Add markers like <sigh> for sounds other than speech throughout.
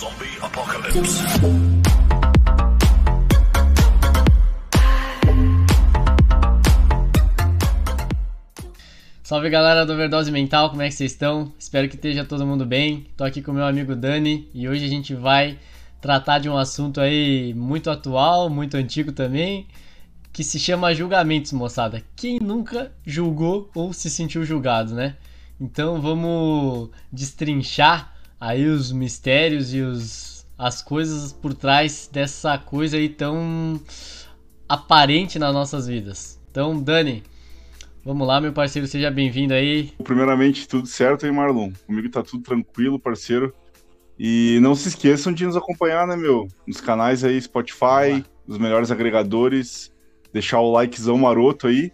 Zombie Apocalypse. Salve galera do Overdose Mental, como é que vocês estão? Espero que esteja todo mundo bem. Tô aqui com meu amigo Dani e hoje a gente vai tratar de um assunto aí muito atual, muito antigo também, que se chama julgamentos, moçada. Quem nunca julgou ou se sentiu julgado, né? Então vamos destrinchar aí os mistérios e os, as coisas por trás dessa coisa aí tão aparente nas nossas vidas. Então, Dani, vamos lá, meu parceiro, seja bem-vindo aí. Primeiramente, tudo certo aí, Marlon? Comigo tá tudo tranquilo, parceiro. E não se esqueçam de nos acompanhar, né, meu? Nos canais aí, Spotify, nos melhores agregadores. Deixar o likezão maroto aí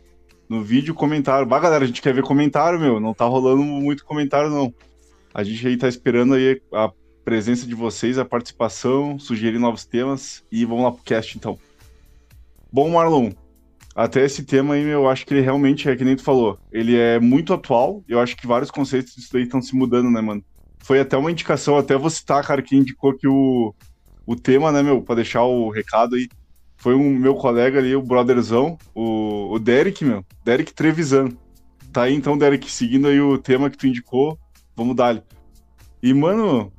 no vídeo, comentário. Bah, galera, a gente quer ver comentário, meu. Não tá rolando muito comentário, não. A gente aí tá esperando aí a presença de vocês, a participação, sugerir novos temas. E vamos lá pro cast, então. Bom, Marlon, até esse tema aí, eu acho que ele realmente é, que nem tu falou, ele é muito atual. Eu acho que vários conceitos disso aí estão se mudando, né, mano? Foi até uma indicação, até vou citar, cara, que indicou que o, o tema, né, meu, pra deixar o recado aí, foi um meu colega ali, o brotherzão, o, o Derek, meu, Derek Trevisan. Tá aí então, Derek, seguindo aí o tema que tu indicou, vamos dar. E, mano,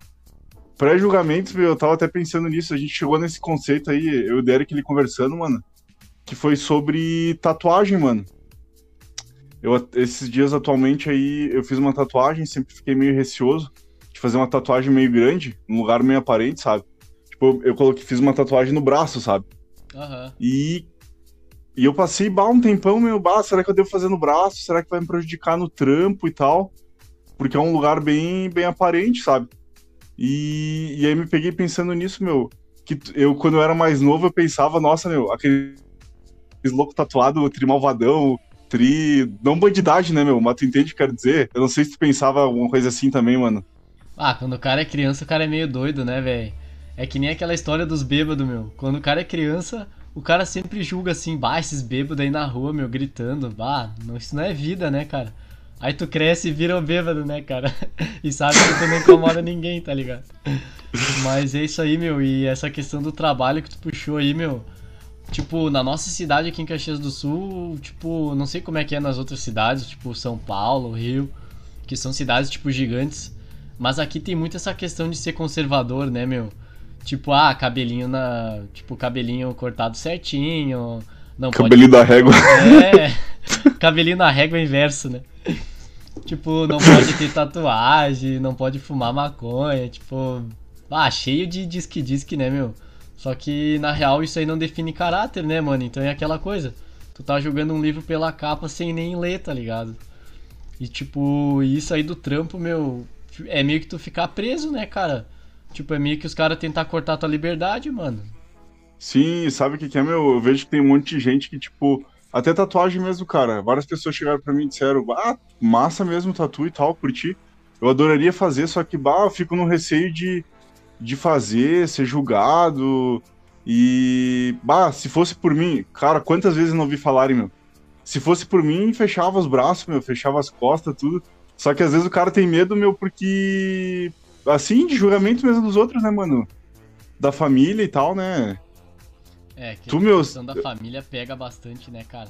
pré-julgamentos, meu, eu tava até pensando nisso, a gente chegou nesse conceito aí, eu e o Derek ele conversando, mano, que foi sobre tatuagem, mano. Eu, esses dias atualmente aí, eu fiz uma tatuagem, sempre fiquei meio receoso de fazer uma tatuagem meio grande, num lugar meio aparente, sabe? Tipo, eu coloquei, fiz uma tatuagem no braço, sabe? Aham. E, e eu passei bah, um tempão, meu, bah, será que eu devo fazer no braço? Será que vai me prejudicar no trampo e tal? Porque é um lugar bem, bem aparente, sabe? E, e aí me peguei pensando nisso, meu. Que eu, quando eu era mais novo, eu pensava, nossa, meu, aquele louco tatuado, tri malvadão, tri. Não bandidagem, né, meu? Mas tu entende o que quero dizer? Eu não sei se tu pensava alguma coisa assim também, mano. Ah, quando o cara é criança, o cara é meio doido, né, velho? É que nem aquela história dos bêbados, meu. Quando o cara é criança, o cara sempre julga assim, bah, esses bêbados aí na rua, meu, gritando. Bah, não, isso não é vida, né, cara? Aí tu cresce e vira um bêbado, né, cara? <laughs> E sabe que tu não incomoda ninguém, tá ligado? Mas é isso aí, meu. E essa questão do trabalho que tu puxou aí, meu. Tipo, na nossa cidade aqui em Caxias do Sul, tipo, não sei como é que é nas outras cidades, tipo São Paulo, Rio, que são cidades, tipo, gigantes. Mas aqui tem muito essa questão de ser conservador, né, meu? Tipo, ah, cabelinho na. Tipo, cabelinho cortado certinho. Não Cabelinho da régua. É. <laughs> <laughs> cabelinho na régua inverso, né? Tipo, não pode ter tatuagem, não pode fumar maconha, tipo. Ah, cheio de disque-disque, né, meu? Só que na real isso aí não define caráter, né, mano? Então é aquela coisa. Tu tá jogando um livro pela capa sem nem ler, tá ligado? E tipo, isso aí do trampo, meu, é meio que tu ficar preso, né, cara? Tipo, é meio que os caras tentar cortar tua liberdade, mano. Sim, sabe o que, que é, meu? Eu vejo que tem um monte de gente que, tipo, até tatuagem mesmo, cara. Várias pessoas chegaram pra mim e disseram, ah, massa mesmo tatu e tal, curti. Eu adoraria fazer, só que, bah, eu fico no receio de, de fazer, ser julgado. E, bah, se fosse por mim, cara, quantas vezes eu não ouvi falarem, meu? Se fosse por mim, fechava os braços, meu, fechava as costas, tudo. Só que às vezes o cara tem medo, meu, porque. Assim, de julgamento mesmo dos outros, né, mano? Da família e tal, né? É, que Tu, a meu, da família pega bastante, né, cara?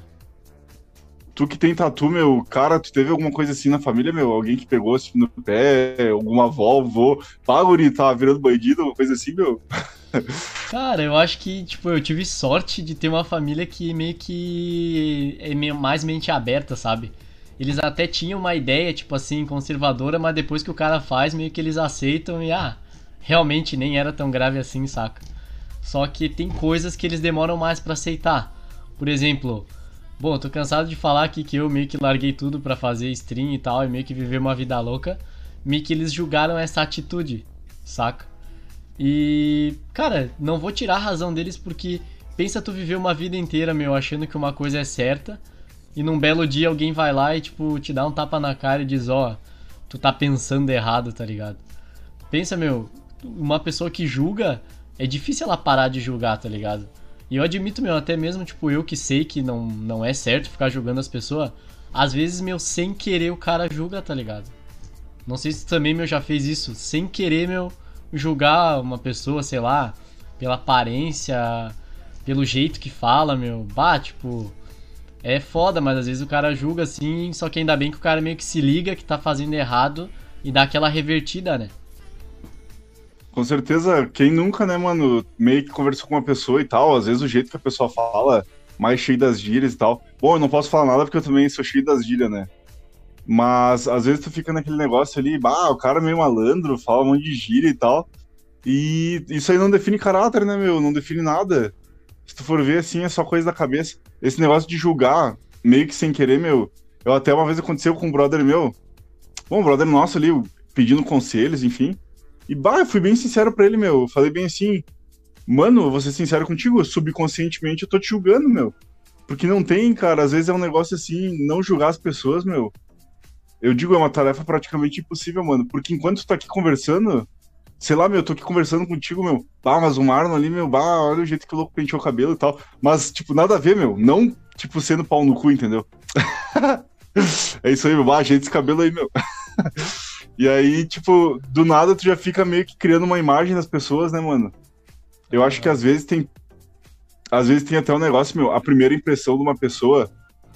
Tu que tem tatu, meu, cara, tu teve alguma coisa assim na família, meu? Alguém que pegou assim no pé, alguma avó, avô, pá, guri, tava virando bandido, alguma coisa assim, meu? <laughs> Cara, eu acho que, tipo, eu tive sorte de ter uma família que meio que é mais mente aberta, sabe? Eles até tinham uma ideia, tipo assim, conservadora, mas depois que o cara faz, meio que eles aceitam e, ah, realmente nem era tão grave assim, saca? Só que tem coisas que eles demoram mais pra aceitar. Por exemplo, bom, tô cansado de falar aqui que eu meio que larguei tudo pra fazer stream e tal, e meio que viver uma vida louca. Meio que eles julgaram essa atitude, saca? E, cara, não vou tirar a razão deles porque pensa tu viver uma vida inteira, meu, achando que uma coisa é certa e num belo dia alguém vai lá e, tipo, te dá um tapa na cara e diz: Ó, tu tá pensando errado, tá ligado? Pensa, meu, uma pessoa que julga, é difícil ela parar de julgar, tá ligado? E eu admito, meu, até mesmo, tipo, eu que sei que não, não é certo ficar julgando as pessoas, às vezes, meu, sem querer o cara julga, tá ligado? Não sei se também, meu, já fez isso. Sem querer, meu, julgar uma pessoa, sei lá, pela aparência, pelo jeito que fala, meu. Bah, tipo. É foda, mas às vezes o cara julga assim, só que ainda bem que o cara meio que se liga que tá fazendo errado e dá aquela revertida, né? Com certeza, quem nunca, né, mano, meio que conversou com uma pessoa e tal, às vezes o jeito que a pessoa fala, mais cheio das gírias e tal. Bom, eu não posso falar nada porque eu também sou cheio das gírias, né? Mas às vezes tu fica naquele negócio ali, bah, o cara é meio malandro, fala um monte de gíria e tal. E isso aí não define caráter, né, meu? Não define nada. Se tu for ver assim, é só coisa da cabeça. Esse negócio de julgar, meio que sem querer, meu. Eu até uma vez aconteceu com um brother meu. Bom, um brother nosso ali, pedindo conselhos, enfim. E bah, fui bem sincero pra ele, meu. Eu falei bem assim, mano, vou ser sincero contigo, subconscientemente eu tô te julgando, meu. Porque não tem, cara, às vezes é um negócio assim, não julgar as pessoas, meu eu digo, é uma tarefa praticamente impossível, mano. Porque enquanto tu tá aqui conversando, sei lá, meu, eu tô aqui conversando contigo, meu. Bah, mas o Marlon ali, meu, bah, olha o jeito que o louco penteou o cabelo e tal. Mas, tipo, nada a ver, meu. Não, tipo, sendo pau no cu, entendeu? <laughs> é isso aí, meu. Bah, ajeita esse cabelo aí, meu. <laughs> e aí, tipo, do nada tu já fica meio que criando uma imagem das pessoas, né, mano? Eu acho que às vezes tem. Às vezes tem até um negócio, meu. A primeira impressão de uma pessoa.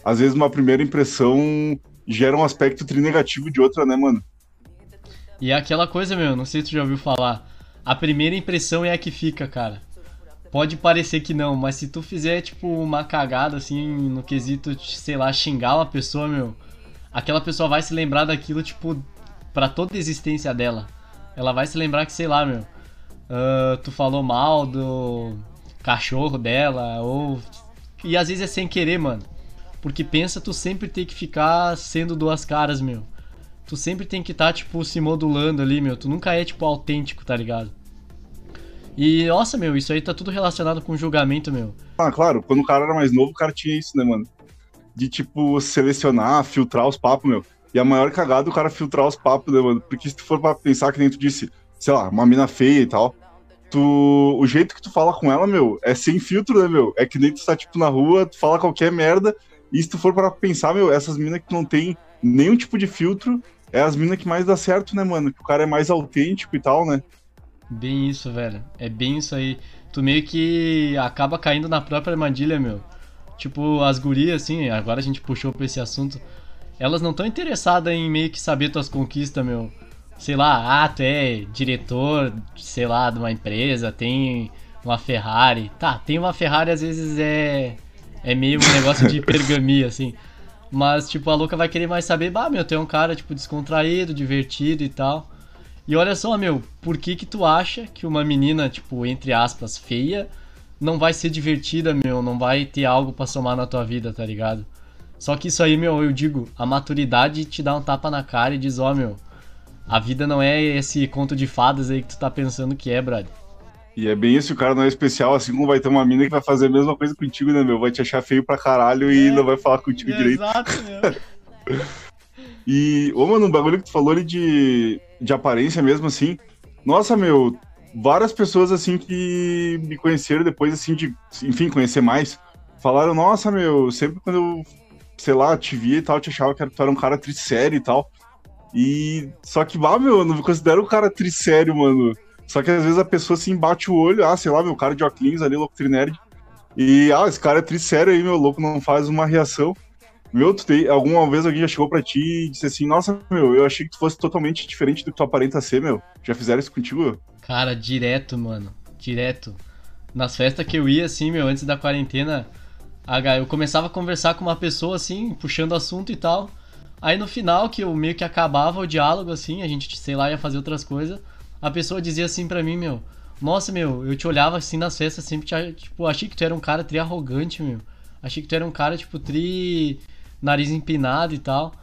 Às vezes uma primeira impressão gera um aspecto trinegativo de outra, né, mano? E é aquela coisa, meu, não sei se tu já ouviu falar. A primeira impressão é a que fica, cara. Pode parecer que não, mas se tu fizer, tipo, uma cagada, assim, no quesito, sei lá, xingar uma pessoa, meu, aquela pessoa vai se lembrar daquilo, tipo, para toda a existência dela. Ela vai se lembrar que, sei lá, meu, uh, tu falou mal do cachorro dela, ou. E às vezes é sem querer, mano. Porque pensa, tu sempre tem que ficar sendo duas caras, meu. Tu sempre tem que estar, tá, tipo, se modulando ali, meu. Tu nunca é, tipo, autêntico, tá ligado? E, nossa, meu, isso aí tá tudo relacionado com julgamento, meu. Ah, claro, quando o cara era mais novo, o cara tinha isso, né, mano? De, tipo, selecionar, filtrar os papos, meu. E a maior cagada é o cara filtrar os papos, né, mano? Porque se tu for pra pensar que nem tu disse, sei lá, uma mina feia e tal, tu. O jeito que tu fala com ela, meu, é sem filtro, né, meu? É que nem tu tá, tipo, na rua, tu fala qualquer merda e se tu for para pensar, meu, essas minas que não tem nenhum tipo de filtro, é as minas que mais dá certo, né, mano? Que o cara é mais autêntico e tal, né? Bem isso, velho. É bem isso aí. Tu meio que acaba caindo na própria armadilha, meu. Tipo, as gurias, assim, agora a gente puxou pra esse assunto. Elas não estão interessadas em meio que saber tuas conquistas, meu. Sei lá, ah, tu é diretor, sei lá, de uma empresa, tem uma Ferrari. Tá, tem uma Ferrari às vezes é é meio um negócio de <laughs> pergamia, assim. Mas, tipo, a louca vai querer mais saber, bah, meu, tu é um cara, tipo, descontraído, divertido e tal. E olha só, meu, por que que tu acha que uma menina, tipo, entre aspas, feia, não vai ser divertida, meu, não vai ter algo pra somar na tua vida, tá ligado? Só que isso aí, meu, eu digo, a maturidade te dá um tapa na cara e diz, ó, oh, meu, a vida não é esse conto de fadas aí que tu tá pensando que é, brother. E é bem isso, o cara não é especial, assim como vai ter uma mina que vai fazer a mesma coisa contigo, né, meu? Vai te achar feio pra caralho é, e não vai falar contigo é direito. Exato, meu. <laughs> e, ô, mano, um bagulho que tu falou ali de, de aparência mesmo, assim. Nossa, meu, várias pessoas, assim, que me conheceram depois, assim, de, enfim, conhecer mais, falaram, nossa, meu, sempre quando eu, sei lá, te via e tal, te achava que tu era um cara trissério e tal. E, só que, bah, meu, eu não me considero um cara trissério, mano. Só que às vezes a pessoa se embate o olho, ah, sei lá, meu cara de óculos ali, louco trinerd. E, ah, esse cara é tri sério aí, meu louco, não faz uma reação. Meu, tu tem, alguma vez alguém já chegou pra ti e disse assim, nossa, meu, eu achei que tu fosse totalmente diferente do que tu aparenta ser, meu. Já fizeram isso contigo? Cara, direto, mano. Direto. Nas festas que eu ia, assim, meu, antes da quarentena, eu começava a conversar com uma pessoa, assim, puxando assunto e tal. Aí no final, que eu meio que acabava o diálogo, assim, a gente, sei lá, ia fazer outras coisas a pessoa dizia assim para mim, meu, nossa, meu, eu te olhava assim nas festas, sempre te, tipo, achei que tu era um cara tri arrogante, meu. Achei que tu era um cara, tipo, tri nariz empinado e tal.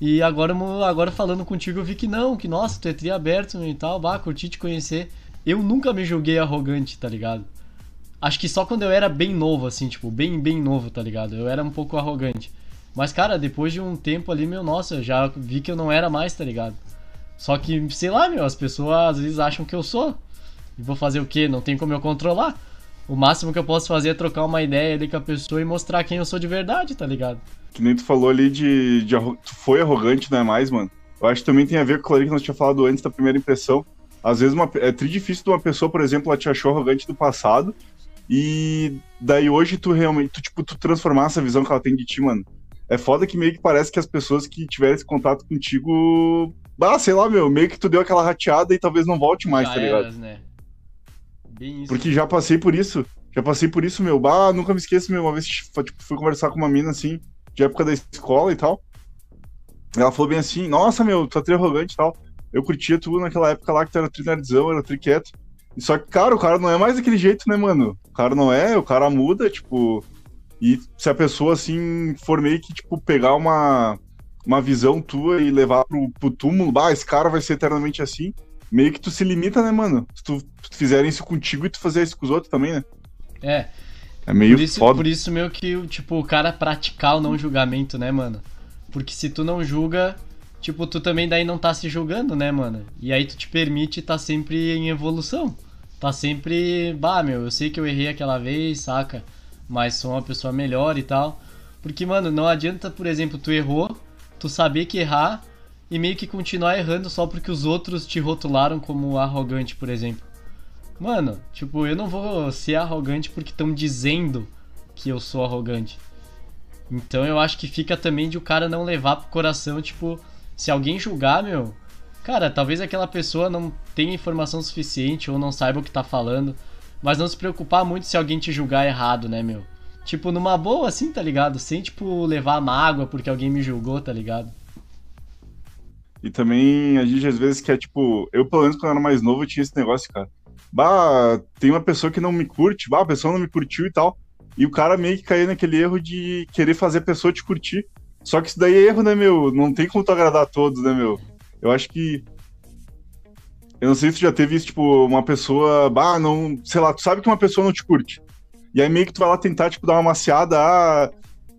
E agora, agora falando contigo, eu vi que não, que nossa, tu é tri aberto e tal, bah, curti te conhecer. Eu nunca me julguei arrogante, tá ligado? Acho que só quando eu era bem novo, assim, tipo, bem, bem novo, tá ligado? Eu era um pouco arrogante. Mas, cara, depois de um tempo ali, meu, nossa, já vi que eu não era mais, tá ligado? Só que, sei lá, meu, as pessoas às vezes acham que eu sou. E vou fazer o quê? Não tem como eu controlar. O máximo que eu posso fazer é trocar uma ideia ali com a pessoa e mostrar quem eu sou de verdade, tá ligado? Que nem tu falou ali de. de tu foi arrogante, não é mais, mano? Eu acho que também tem a ver com aquilo que nós tinha falado antes da primeira impressão. Às vezes uma, é tri difícil de uma pessoa, por exemplo, ela te achou arrogante do passado, e daí hoje tu realmente, tu, tipo, tu transformar essa visão que ela tem de ti, mano. É foda que meio que parece que as pessoas que tiveram esse contato contigo. Ah, sei lá, meu, meio que tu deu aquela rateada e talvez não volte mais, já tá ligado? Eras, né? Bem isso. Porque já passei por isso. Já passei por isso, meu. Bah, nunca me esqueço, meu. Uma vez tipo, fui conversar com uma mina assim, de época da escola e tal. Ela falou bem assim: Nossa, meu, tu tá tri arrogante e tal. Eu curtia tu naquela época lá que tu era trinardzão, era triqueto. Só que, cara, o cara não é mais daquele jeito, né, mano? O cara não é, o cara muda, tipo. E se a pessoa, assim, for meio que, tipo, pegar uma, uma visão tua e levar pro, pro túmulo, bah, esse cara vai ser eternamente assim, meio que tu se limita, né, mano? Se tu, tu fizerem isso contigo e tu fazer isso com os outros também, né? É. É meio por isso, foda. Por isso, meu, que, tipo, o cara praticar o não julgamento, né, mano? Porque se tu não julga, tipo, tu também daí não tá se julgando, né, mano? E aí tu te permite tá sempre em evolução. Tá sempre, bah, meu, eu sei que eu errei aquela vez, saca? Mas sou uma pessoa melhor e tal. Porque, mano, não adianta, por exemplo, tu errou, tu saber que errar e meio que continuar errando só porque os outros te rotularam como arrogante, por exemplo. Mano, tipo, eu não vou ser arrogante porque estão dizendo que eu sou arrogante. Então eu acho que fica também de o cara não levar pro coração, tipo, se alguém julgar, meu, cara, talvez aquela pessoa não tenha informação suficiente ou não saiba o que tá falando, mas não se preocupar muito se alguém te julgar errado, né, meu? Tipo, numa boa assim, tá ligado? Sem, tipo, levar mágoa porque alguém me julgou, tá ligado? E também a gente às vezes quer, tipo, eu pelo menos quando eu era mais novo tinha esse negócio, cara bah, tem uma pessoa que não me curte, bah, a pessoa não me curtiu e tal. E o cara meio que caiu naquele erro de querer fazer a pessoa te curtir. Só que isso daí é erro, né, meu? Não tem como tu agradar a todos, né, meu? Eu acho que. Eu não sei se tu já teve isso, tipo, uma pessoa. Bah, não. Sei lá, tu sabe que uma pessoa não te curte. E aí meio que tu vai lá tentar, tipo, dar uma maciada, ah,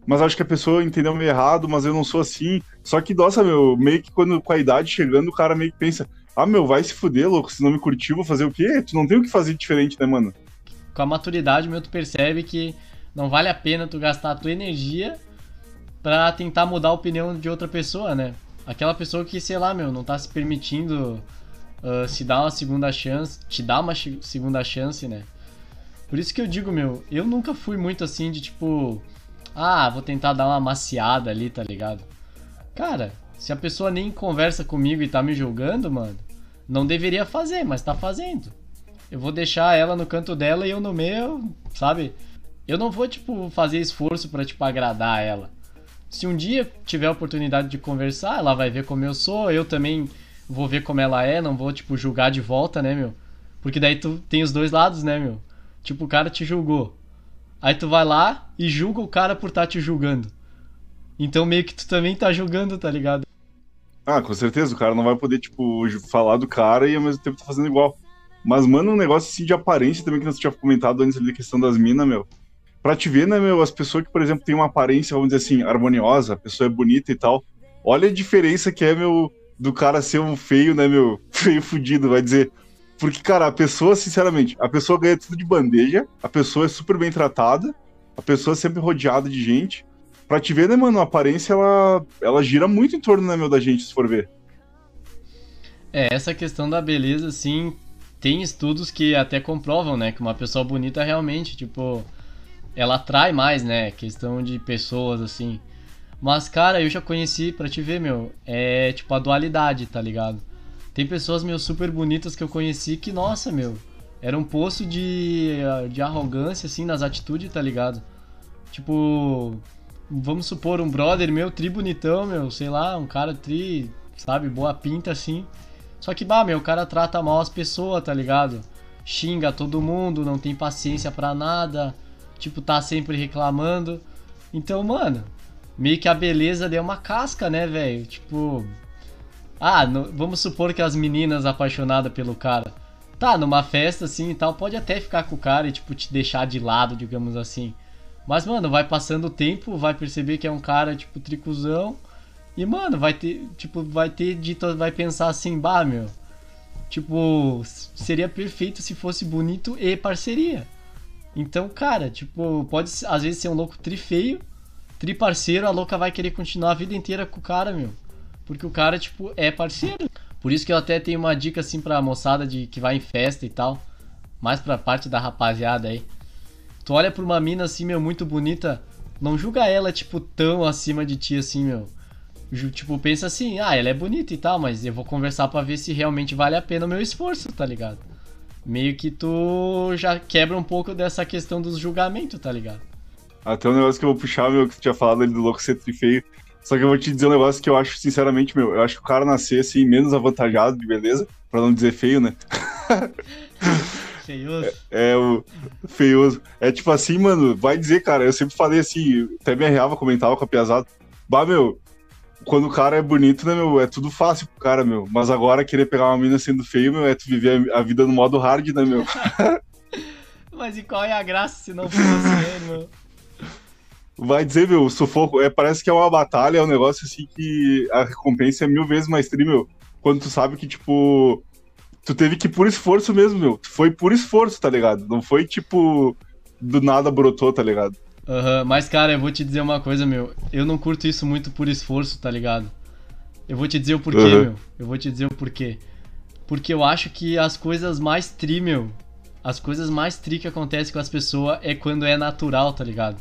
mas acho que a pessoa entendeu meio errado, mas eu não sou assim. Só que, nossa, meu, meio que quando com a idade chegando, o cara meio que pensa, ah, meu, vai se fuder, louco. Se não me curtiu, vou fazer o quê? Tu não tem o que fazer diferente, né, mano? Com a maturidade, meu, tu percebe que não vale a pena tu gastar a tua energia para tentar mudar a opinião de outra pessoa, né? Aquela pessoa que, sei lá, meu, não tá se permitindo uh, se dar uma segunda chance, te dar uma segunda chance, né? Por isso que eu digo, meu, eu nunca fui muito assim de tipo, ah, vou tentar dar uma maciada ali, tá ligado? Cara, se a pessoa nem conversa comigo e tá me julgando, mano, não deveria fazer, mas tá fazendo. Eu vou deixar ela no canto dela e eu no meu, sabe? Eu não vou, tipo, fazer esforço para tipo, agradar ela. Se um dia tiver a oportunidade de conversar, ela vai ver como eu sou, eu também vou ver como ela é, não vou, tipo, julgar de volta, né, meu? Porque daí tu tem os dois lados, né, meu? Tipo, o cara te julgou. Aí tu vai lá e julga o cara por estar tá te julgando. Então meio que tu também tá julgando, tá ligado? Ah, com certeza, o cara não vai poder, tipo, falar do cara e ao mesmo tempo tá fazendo igual. Mas, mano, um negócio assim de aparência também que você tinha comentado antes ali, a questão das minas, meu. Pra te ver, né, meu, as pessoas que, por exemplo, têm uma aparência, vamos dizer assim, harmoniosa, a pessoa é bonita e tal. Olha a diferença que é, meu, do cara ser um feio, né, meu, <laughs> feio fudido, vai dizer. Porque, cara, a pessoa, sinceramente, a pessoa ganha tudo de bandeja, a pessoa é super bem tratada, a pessoa é sempre rodeada de gente. Pra te ver, né, mano, a aparência, ela, ela gira muito em torno, né, meu, da gente, se for ver. É, essa questão da beleza, assim, tem estudos que até comprovam, né, que uma pessoa bonita realmente, tipo, ela atrai mais, né, questão de pessoas, assim. Mas, cara, eu já conheci, pra te ver, meu, é tipo a dualidade, tá ligado? Tem pessoas, meu, super bonitas que eu conheci que, nossa, meu, era um poço de, de arrogância, assim, nas atitudes, tá ligado? Tipo, vamos supor, um brother meu, tri bonitão, meu, sei lá, um cara tri, sabe, boa pinta assim. Só que, bah, meu, o cara trata mal as pessoas, tá ligado? Xinga todo mundo, não tem paciência para nada, tipo, tá sempre reclamando. Então, mano, meio que a beleza deu uma casca, né, velho? Tipo. Ah, no, vamos supor que as meninas apaixonadas pelo cara. Tá, numa festa assim e tal, pode até ficar com o cara e, tipo, te deixar de lado, digamos assim. Mas, mano, vai passando o tempo, vai perceber que é um cara, tipo, tricuzão. E, mano, vai ter, tipo, vai ter dito, vai pensar assim, bah, meu. Tipo, seria perfeito se fosse bonito e parceria. Então, cara, tipo, pode às vezes ser um louco tri feio, tri parceiro, a louca vai querer continuar a vida inteira com o cara, meu. Porque o cara, tipo, é parceiro. Por isso que eu até tenho uma dica assim pra moçada de que vai em festa e tal. Mais pra parte da rapaziada aí. Tu olha pra uma mina assim, meu, muito bonita. Não julga ela, tipo, tão acima de ti assim, meu. Tipo, pensa assim, ah, ela é bonita e tal, mas eu vou conversar para ver se realmente vale a pena o meu esforço, tá ligado? Meio que tu já quebra um pouco dessa questão dos julgamentos, tá ligado? Até um negócio que eu vou puxar, meu, que tu tinha falado ali do louco ser feio. Só que eu vou te dizer um negócio que eu acho, sinceramente, meu, eu acho que o cara nascer assim, menos avantajado de beleza, pra não dizer feio, né? <laughs> Feioso. É, é, o feioso. É tipo assim, mano, vai dizer, cara, eu sempre falei assim, até me arreava, comentava com a piazada. Bah, meu, quando o cara é bonito, né, meu, é tudo fácil pro cara, meu. Mas agora querer pegar uma mina sendo feio, meu, é tu viver a vida no modo hard, né, meu? <laughs> Mas e qual é a graça se não for assim, meu? vai dizer, meu, sufoco, é, parece que é uma batalha, é um negócio assim que a recompensa é mil vezes mais tri, meu. Quando tu sabe que, tipo, tu teve que ir por esforço mesmo, meu. Tu foi por esforço, tá ligado? Não foi, tipo, do nada brotou, tá ligado? Uhum, mas, cara, eu vou te dizer uma coisa, meu. Eu não curto isso muito por esforço, tá ligado? Eu vou te dizer o porquê, uhum. meu. Eu vou te dizer o porquê. Porque eu acho que as coisas mais tri, meu. As coisas mais tri que acontecem com as pessoas é quando é natural, tá ligado?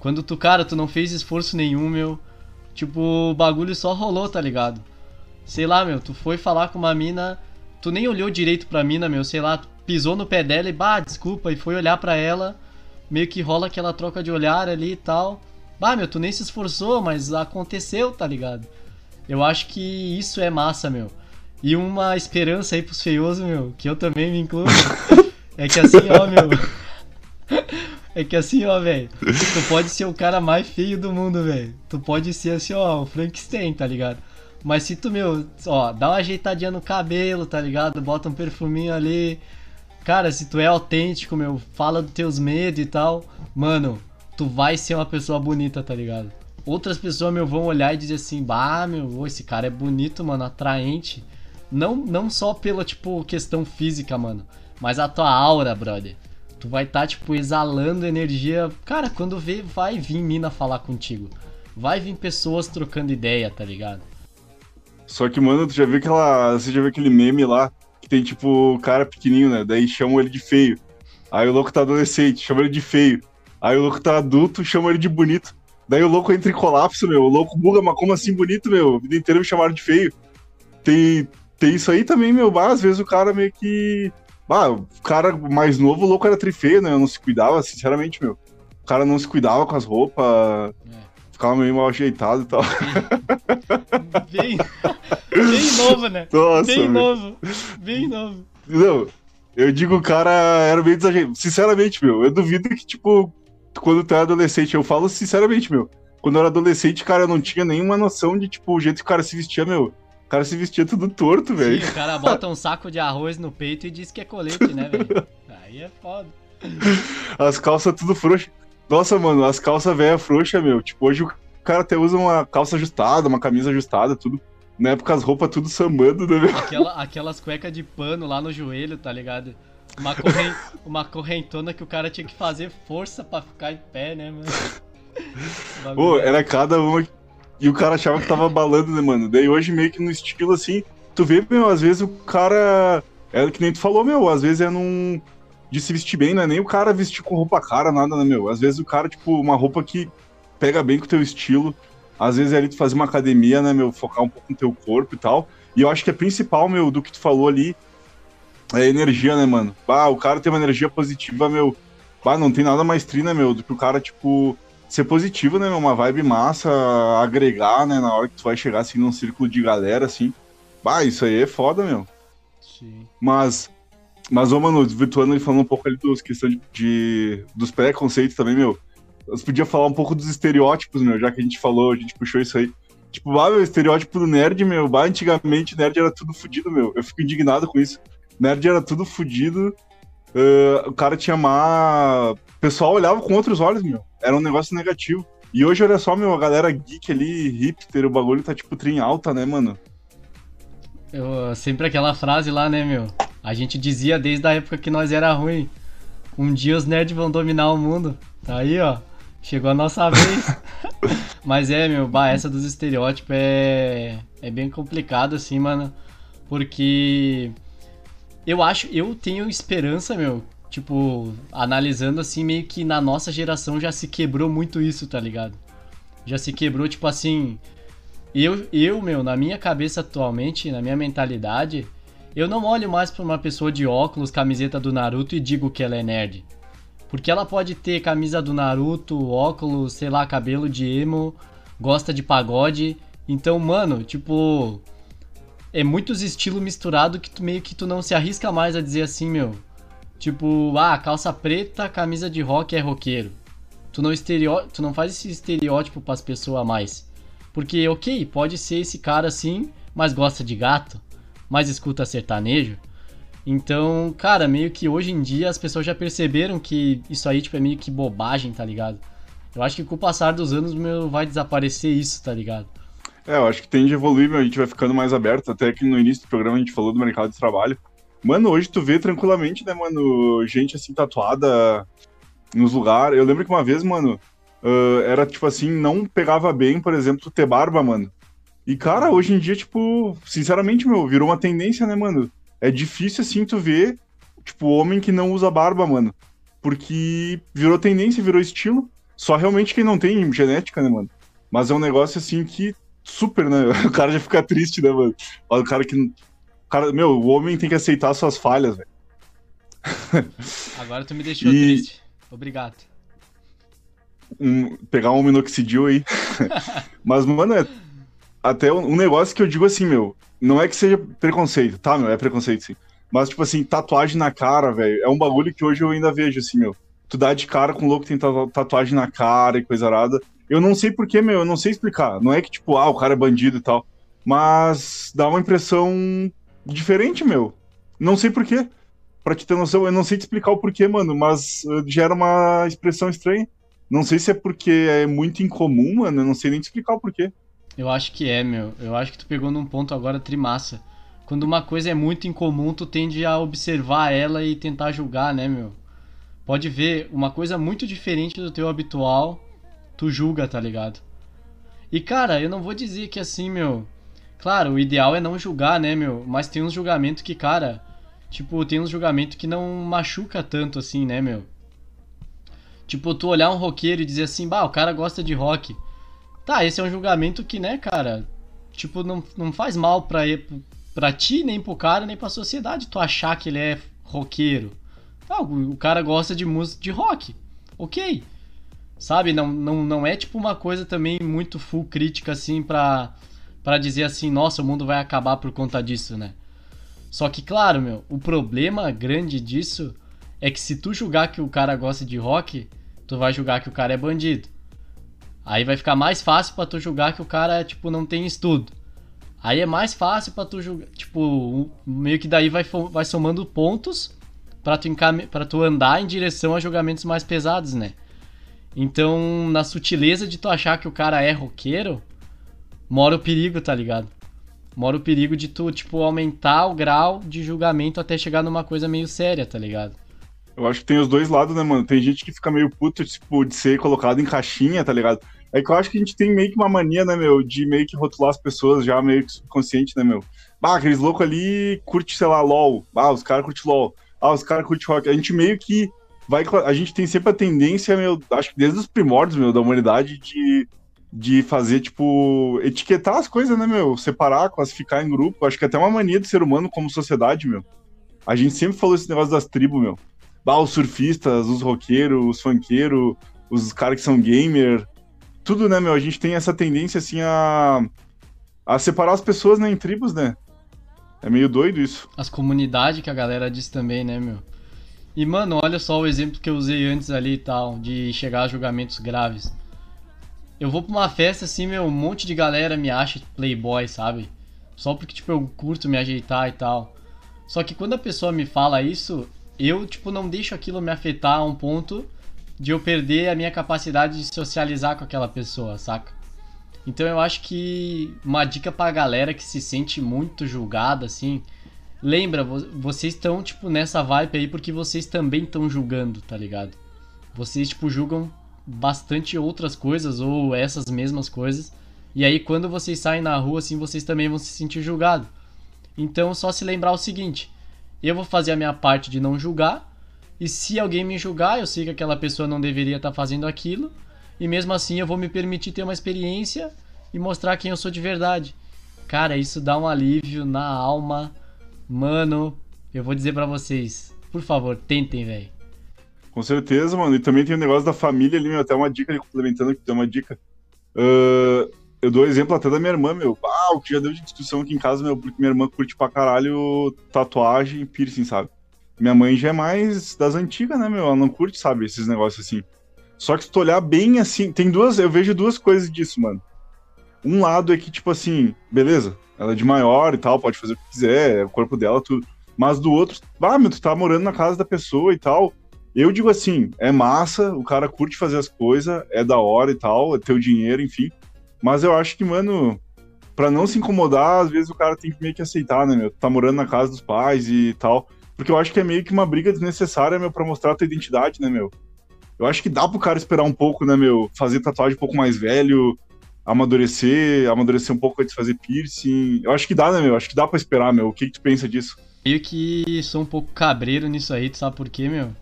Quando tu, cara, tu não fez esforço nenhum, meu. Tipo, o bagulho só rolou, tá ligado? Sei lá, meu, tu foi falar com uma mina, tu nem olhou direito pra mina, meu, sei lá, pisou no pé dela e, bah, desculpa, e foi olhar pra ela, meio que rola aquela troca de olhar ali e tal. Bah, meu, tu nem se esforçou, mas aconteceu, tá ligado? Eu acho que isso é massa, meu. E uma esperança aí pros feiosos, meu, que eu também me incluo, é que assim, ó, meu. <laughs> É que assim, ó, velho, tu pode ser o cara mais feio do mundo, velho. Tu pode ser assim, ó, o Frankenstein, tá ligado? Mas se tu, meu, ó, dá uma ajeitadinha no cabelo, tá ligado? Bota um perfuminho ali. Cara, se tu é autêntico, meu, fala dos teus medos e tal, mano, tu vai ser uma pessoa bonita, tá ligado? Outras pessoas, meu, vão olhar e dizer assim, bah, meu, esse cara é bonito, mano, atraente. Não, não só pela, tipo, questão física, mano, mas a tua aura, brother. Tu vai estar, tá, tipo, exalando energia. Cara, quando vê, vai vir mina falar contigo. Vai vir pessoas trocando ideia, tá ligado? Só que, mano, tu já viu aquela. Você já viu aquele meme lá tem, tipo, o cara pequenininho, né? Daí chamam ele de feio. Aí o louco tá adolescente, chama ele de feio. Aí o louco tá adulto, chama ele de bonito. Daí o louco entra em colapso, meu. O louco buga, mas como assim bonito, meu? A vida inteira me chamaram de feio. Tem, tem isso aí também, meu. Mas às vezes o cara meio que ah, o cara mais novo, o louco era trifeio, né? Não se cuidava, sinceramente, meu. O cara não se cuidava com as roupas, é. Ficava meio mal ajeitado e tal. <laughs> Bem, bem novo, né? Nossa, bem meu. novo, bem novo. Não, eu digo, o cara era meio desajeitado. Sinceramente, meu, eu duvido que, tipo, quando tu é adolescente, eu falo sinceramente, meu. Quando eu era adolescente, cara, eu não tinha nenhuma noção de, tipo, o jeito que o cara se vestia, meu cara se vestia tudo torto, velho. Sim, o cara bota um saco de arroz no peito e diz que é colete, né, velho? <laughs> Aí é foda. As calças tudo frouxas. Nossa, mano, as calças velha frouxa, meu. Tipo, hoje o cara até usa uma calça ajustada, uma camisa ajustada, tudo. Na época as roupas tudo sambando, né, meu? Aquela, aquelas cuecas de pano lá no joelho, tá ligado? Uma, corren... <laughs> uma correntona que o cara tinha que fazer força pra ficar em pé, né, mano? <laughs> Pô, era cada uma e o cara achava que tava balando, né, mano? Daí hoje, meio que no estilo assim, tu vê, meu, às vezes o cara. É que nem tu falou, meu, às vezes é num. De se vestir bem, não é nem o cara vestir com roupa cara, nada, né, meu? Às vezes o cara, tipo, uma roupa que pega bem com o teu estilo. Às vezes é ali tu fazer uma academia, né, meu? Focar um pouco no teu corpo e tal. E eu acho que é principal, meu, do que tu falou ali, é energia, né, mano? Bah, o cara tem uma energia positiva, meu. Bah, não tem nada mais trina, meu, do que o cara, tipo, ser positivo, né? Uma vibe massa, agregar, né? Na hora que tu vai chegar assim num círculo de galera, assim. Bah, isso aí é foda, meu. Sim. Mas, mas, ô, mano, virtuando ele falando um pouco ali dos questões de, de dos preconceitos também, meu. Nós podia falar um pouco dos estereótipos, meu, já que a gente falou, a gente puxou isso aí. Tipo, bah, meu, estereótipo do nerd, meu, bah, antigamente nerd era tudo fudido, meu. Eu fico indignado com isso. Nerd era tudo fudido. Uh, o cara tinha má. O pessoal olhava com outros olhos, meu era um negócio negativo. E hoje, olha só, meu, a galera geek ali, hipster, o bagulho tá tipo trim alta, né, mano? Eu, sempre aquela frase lá, né, meu? A gente dizia desde a época que nós era ruim. Um dia os nerds vão dominar o mundo. Tá aí, ó. Chegou a nossa vez. <laughs> Mas é, meu, bah, essa dos estereótipos é, é bem complicado, assim, mano. Porque eu acho, eu tenho esperança, meu, tipo, analisando assim, meio que na nossa geração já se quebrou muito isso, tá ligado? Já se quebrou, tipo assim. Eu, eu, meu, na minha cabeça atualmente, na minha mentalidade, eu não olho mais pra uma pessoa de óculos, camiseta do Naruto e digo que ela é nerd. Porque ela pode ter camisa do Naruto, óculos, sei lá, cabelo de emo, gosta de pagode. Então, mano, tipo. É muitos estilos misturados que tu meio que tu não se arrisca mais a dizer assim, meu. Tipo, ah, calça preta, camisa de rock é roqueiro. Tu não, estereó... tu não faz esse estereótipo pras pessoas mais. Porque, ok, pode ser esse cara assim, mas gosta de gato, mas escuta sertanejo. Então, cara, meio que hoje em dia as pessoas já perceberam que isso aí, tipo, é meio que bobagem, tá ligado? Eu acho que com o passar dos anos, meu, vai desaparecer isso, tá ligado? É, eu acho que tem de evoluir, a gente vai ficando mais aberto. Até que no início do programa a gente falou do mercado de trabalho. Mano, hoje tu vê tranquilamente, né, mano, gente assim tatuada nos lugares. Eu lembro que uma vez, mano, uh, era tipo assim, não pegava bem, por exemplo, ter barba, mano. E, cara, hoje em dia, tipo, sinceramente, meu, virou uma tendência, né, mano? É difícil, assim, tu ver, tipo, homem que não usa barba, mano. Porque virou tendência, virou estilo. Só realmente quem não tem genética, né, mano? Mas é um negócio, assim, que super, né? <laughs> O cara já fica triste, né, mano? O cara que. O cara, meu, o homem tem que aceitar suas falhas, velho. <laughs> Agora tu me deixou e... triste. Obrigado. Um, pegar um minoxidil aí. <laughs> Mas, mano, é até um negócio que eu digo assim, meu, não é que seja preconceito, tá, meu? É preconceito, sim. Mas, tipo assim, tatuagem na cara, velho, é um bagulho que hoje eu ainda vejo, assim, meu. Tu dá de cara com um louco que tem tatuagem na cara e coisa arada. Eu não sei porquê, meu, eu não sei explicar. Não é que, tipo, ah, o cara é bandido e tal. Mas dá uma impressão diferente, meu. Não sei porquê. Pra te ter noção, eu não sei te explicar o porquê, mano, mas uh, gera uma expressão estranha. Não sei se é porque é muito incomum, mano, eu não sei nem te explicar o porquê. Eu acho que é, meu. Eu acho que tu pegou num ponto agora trimassa. Quando uma coisa é muito incomum, tu tende a observar ela e tentar julgar, né, meu? Pode ver, uma coisa muito diferente do teu habitual, tu julga, tá ligado? E cara, eu não vou dizer que assim, meu. Claro, o ideal é não julgar, né, meu? Mas tem uns julgamentos que, cara. Tipo, tem uns julgamentos que não machuca tanto assim, né, meu? Tipo, tu olhar um roqueiro e dizer assim, bah, o cara gosta de rock. Tá, esse é um julgamento que, né, cara, tipo, não, não faz mal pra, pra ti, nem pro cara, nem pra sociedade tu achar que ele é roqueiro. Tá, o, o cara gosta de música de rock. Ok. Sabe, não, não, não é tipo uma coisa também muito full crítica assim pra, pra dizer assim, nossa, o mundo vai acabar por conta disso, né? Só que, claro, meu, o problema grande disso é que se tu julgar que o cara gosta de rock, tu vai julgar que o cara é bandido. Aí vai ficar mais fácil para tu julgar que o cara, tipo, não tem estudo. Aí é mais fácil para tu julgar, tipo, meio que daí vai, vai somando pontos para tu, encam... Pra tu andar em direção a julgamentos mais pesados, né? Então, na sutileza de tu achar que o cara é roqueiro, mora o perigo, tá ligado? Mora o perigo de tu, tipo, aumentar o grau de julgamento até chegar numa coisa meio séria, tá ligado? Eu acho que tem os dois lados, né, mano? Tem gente que fica meio puto, tipo, de ser colocado em caixinha, tá ligado? É que eu acho que a gente tem meio que uma mania, né, meu, de meio que rotular as pessoas já meio que subconsciente, né, meu? Ah, aqueles loucos ali curte, sei lá, LOL. Ah, os caras curtem LOL. Ah, os caras curtem rock. A gente meio que vai. A gente tem sempre a tendência, meu, acho que desde os primórdios, meu, da humanidade, de, de fazer, tipo, etiquetar as coisas, né, meu? Separar, classificar em grupo. Acho que até uma mania do ser humano como sociedade, meu. A gente sempre falou esse negócio das tribos, meu. Ah, os surfistas, os roqueiros, os funkeiros, os caras que são gamer, tudo, né, meu? A gente tem essa tendência, assim, a, a separar as pessoas, né, em tribos, né? É meio doido isso. As comunidades que a galera diz também, né, meu? E, mano, olha só o exemplo que eu usei antes ali e tal, de chegar a julgamentos graves. Eu vou pra uma festa, assim, meu, um monte de galera me acha playboy, sabe? Só porque, tipo, eu curto me ajeitar e tal. Só que quando a pessoa me fala isso, eu, tipo, não deixo aquilo me afetar a um ponto de eu perder a minha capacidade de socializar com aquela pessoa, saca? Então eu acho que uma dica pra galera que se sente muito julgada, assim, lembra, vocês estão, tipo, nessa vibe aí porque vocês também estão julgando, tá ligado? Vocês, tipo, julgam bastante outras coisas ou essas mesmas coisas. E aí quando vocês saem na rua, assim, vocês também vão se sentir julgados. Então, só se lembrar o seguinte: eu vou fazer a minha parte de não julgar, e se alguém me julgar, eu sei que aquela pessoa não deveria estar tá fazendo aquilo, e mesmo assim eu vou me permitir ter uma experiência e mostrar quem eu sou de verdade. Cara, isso dá um alívio na alma. Mano, eu vou dizer para vocês, por favor, tentem, velho. Com certeza, mano. E também tem o negócio da família ali, meu. Até uma dica ali, complementando que tem uma dica. Uh, eu dou exemplo até da minha irmã, meu. Ah, o que já deu de discussão aqui em casa, meu, porque minha irmã curte pra caralho tatuagem e piercing, sabe? Minha mãe já é mais das antigas, né, meu? Ela não curte, sabe, esses negócios assim. Só que se tu olhar bem assim, tem duas. Eu vejo duas coisas disso, mano. Um lado é que, tipo assim, beleza, ela é de maior e tal, pode fazer o que quiser, é o corpo dela, tudo. Mas do outro, ah, meu, tu tá morando na casa da pessoa e tal. Eu digo assim, é massa, o cara curte fazer as coisas, é da hora e tal, é teu dinheiro, enfim. Mas eu acho que, mano, para não se incomodar, às vezes o cara tem que meio que aceitar, né, meu? Tá morando na casa dos pais e tal. Porque eu acho que é meio que uma briga desnecessária, meu, pra mostrar a tua identidade, né, meu? Eu acho que dá pro cara esperar um pouco, né, meu? Fazer tatuagem um pouco mais velho, amadurecer, amadurecer um pouco antes de fazer piercing. Eu acho que dá, né, meu? Acho que dá pra esperar, meu. O que, que tu pensa disso? Meio que sou um pouco cabreiro nisso aí, tu sabe por quê, meu?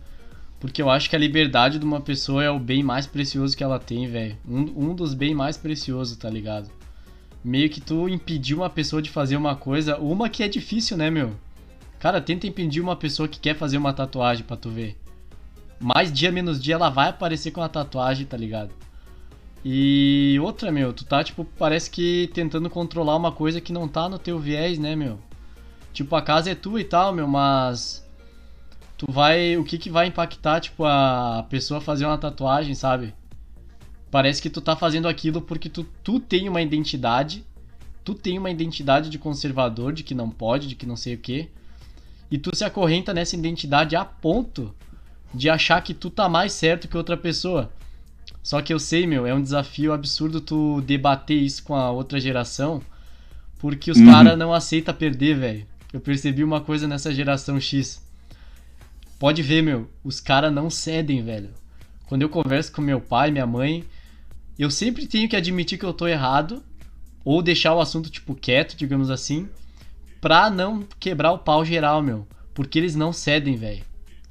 Porque eu acho que a liberdade de uma pessoa é o bem mais precioso que ela tem, velho. Um, um dos bem mais preciosos, tá ligado? Meio que tu impedir uma pessoa de fazer uma coisa, uma que é difícil, né, meu? Cara, tenta impedir uma pessoa que quer fazer uma tatuagem pra tu ver. Mais dia menos dia ela vai aparecer com a tatuagem, tá ligado? E outra, meu, tu tá, tipo, parece que tentando controlar uma coisa que não tá no teu viés, né, meu? Tipo, a casa é tua e tal, meu, mas tu vai. O que que vai impactar, tipo, a pessoa fazer uma tatuagem, sabe? Parece que tu tá fazendo aquilo porque tu, tu tem uma identidade. Tu tem uma identidade de conservador, de que não pode, de que não sei o que. E tu se acorrenta nessa identidade a ponto de achar que tu tá mais certo que outra pessoa. Só que eu sei, meu, é um desafio absurdo tu debater isso com a outra geração, porque os uhum. caras não aceitam perder, velho. Eu percebi uma coisa nessa geração X. Pode ver, meu, os caras não cedem, velho. Quando eu converso com meu pai, minha mãe, eu sempre tenho que admitir que eu tô errado ou deixar o assunto tipo quieto, digamos assim, pra não quebrar o pau geral, meu, porque eles não cedem, velho.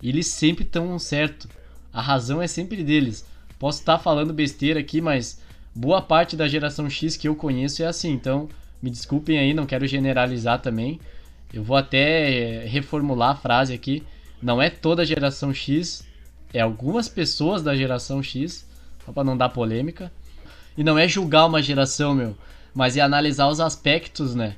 Eles sempre estão certo. A razão é sempre deles. Posso estar tá falando besteira aqui, mas boa parte da geração X que eu conheço é assim, então me desculpem aí, não quero generalizar também. Eu vou até reformular a frase aqui não é toda a geração X, é algumas pessoas da geração X, só pra não dar polêmica. E não é julgar uma geração, meu, mas é analisar os aspectos, né?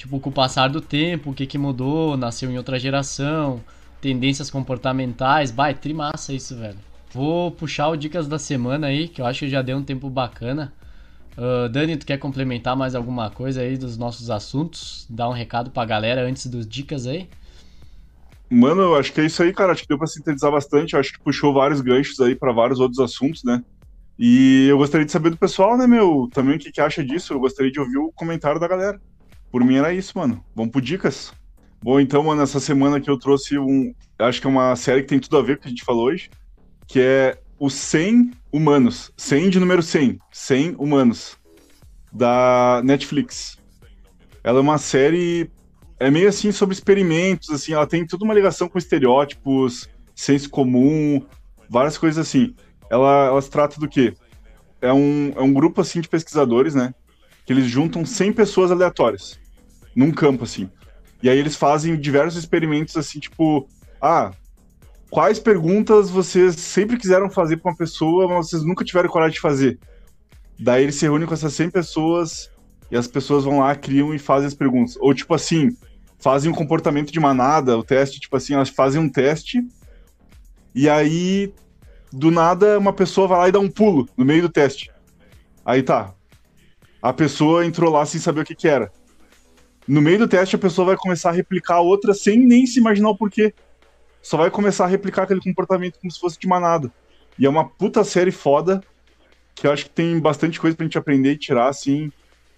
Tipo, com o passar do tempo, o que que mudou, nasceu em outra geração, tendências comportamentais. Vai, trimassa isso, velho. Vou puxar o Dicas da Semana aí, que eu acho que já deu um tempo bacana. Uh, Dani, tu quer complementar mais alguma coisa aí dos nossos assuntos? Dar um recado pra galera antes dos dicas aí? Mano, eu acho que é isso aí, cara. Acho que deu pra sintetizar bastante. Eu acho que puxou vários ganchos aí para vários outros assuntos, né? E eu gostaria de saber do pessoal, né, meu? Também o que, que acha disso. Eu gostaria de ouvir o comentário da galera. Por mim era isso, mano. Vamos pro dicas. Bom, então, mano, essa semana que eu trouxe um. Acho que é uma série que tem tudo a ver com o que a gente falou hoje. Que é os 100 Humanos. 100 de número 100. 100 Humanos. Da Netflix. Ela é uma série é meio assim sobre experimentos, assim, ela tem toda uma ligação com estereótipos, senso comum, várias coisas assim. Ela, ela se trata do quê? É um, é um grupo assim de pesquisadores, né? Que eles juntam 100 pessoas aleatórias num campo assim. E aí eles fazem diversos experimentos assim, tipo, ah, quais perguntas vocês sempre quiseram fazer para uma pessoa, mas vocês nunca tiveram coragem de fazer? Daí eles se reúnem com essas 100 pessoas e as pessoas vão lá, criam e fazem as perguntas. Ou tipo assim, fazem um comportamento de manada, o teste, tipo assim, elas fazem um teste e aí do nada uma pessoa vai lá e dá um pulo no meio do teste. Aí tá. A pessoa entrou lá sem saber o que, que era. No meio do teste a pessoa vai começar a replicar a outra sem nem se imaginar o porquê. Só vai começar a replicar aquele comportamento como se fosse de manada. E é uma puta série foda que eu acho que tem bastante coisa pra gente aprender e tirar, assim,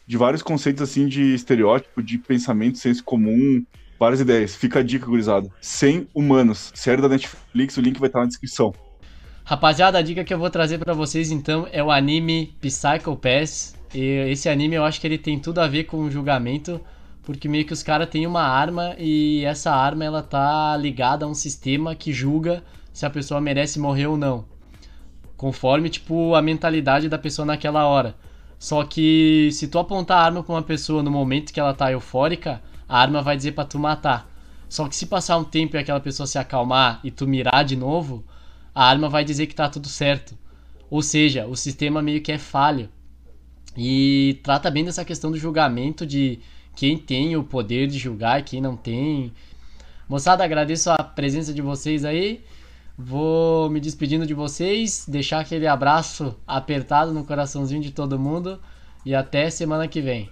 de vários conceitos assim de estereótipo, de pensamento, senso comum, várias ideias. Fica a dica, gurizada. 100 Humanos, série da Netflix, o link vai estar na descrição. Rapaziada, a dica que eu vou trazer para vocês então é o anime Psycho Pass. E esse anime eu acho que ele tem tudo a ver com o julgamento, porque meio que os caras têm uma arma e essa arma ela tá ligada a um sistema que julga se a pessoa merece morrer ou não. Conforme, tipo, a mentalidade da pessoa naquela hora. Só que se tu apontar a arma pra uma pessoa no momento que ela tá eufórica, a arma vai dizer para tu matar. Só que se passar um tempo e aquela pessoa se acalmar e tu mirar de novo, a arma vai dizer que tá tudo certo. Ou seja, o sistema meio que é falho. E trata bem dessa questão do julgamento de quem tem o poder de julgar e quem não tem. Moçada, agradeço a presença de vocês aí. Vou me despedindo de vocês, deixar aquele abraço apertado no coraçãozinho de todo mundo e até semana que vem.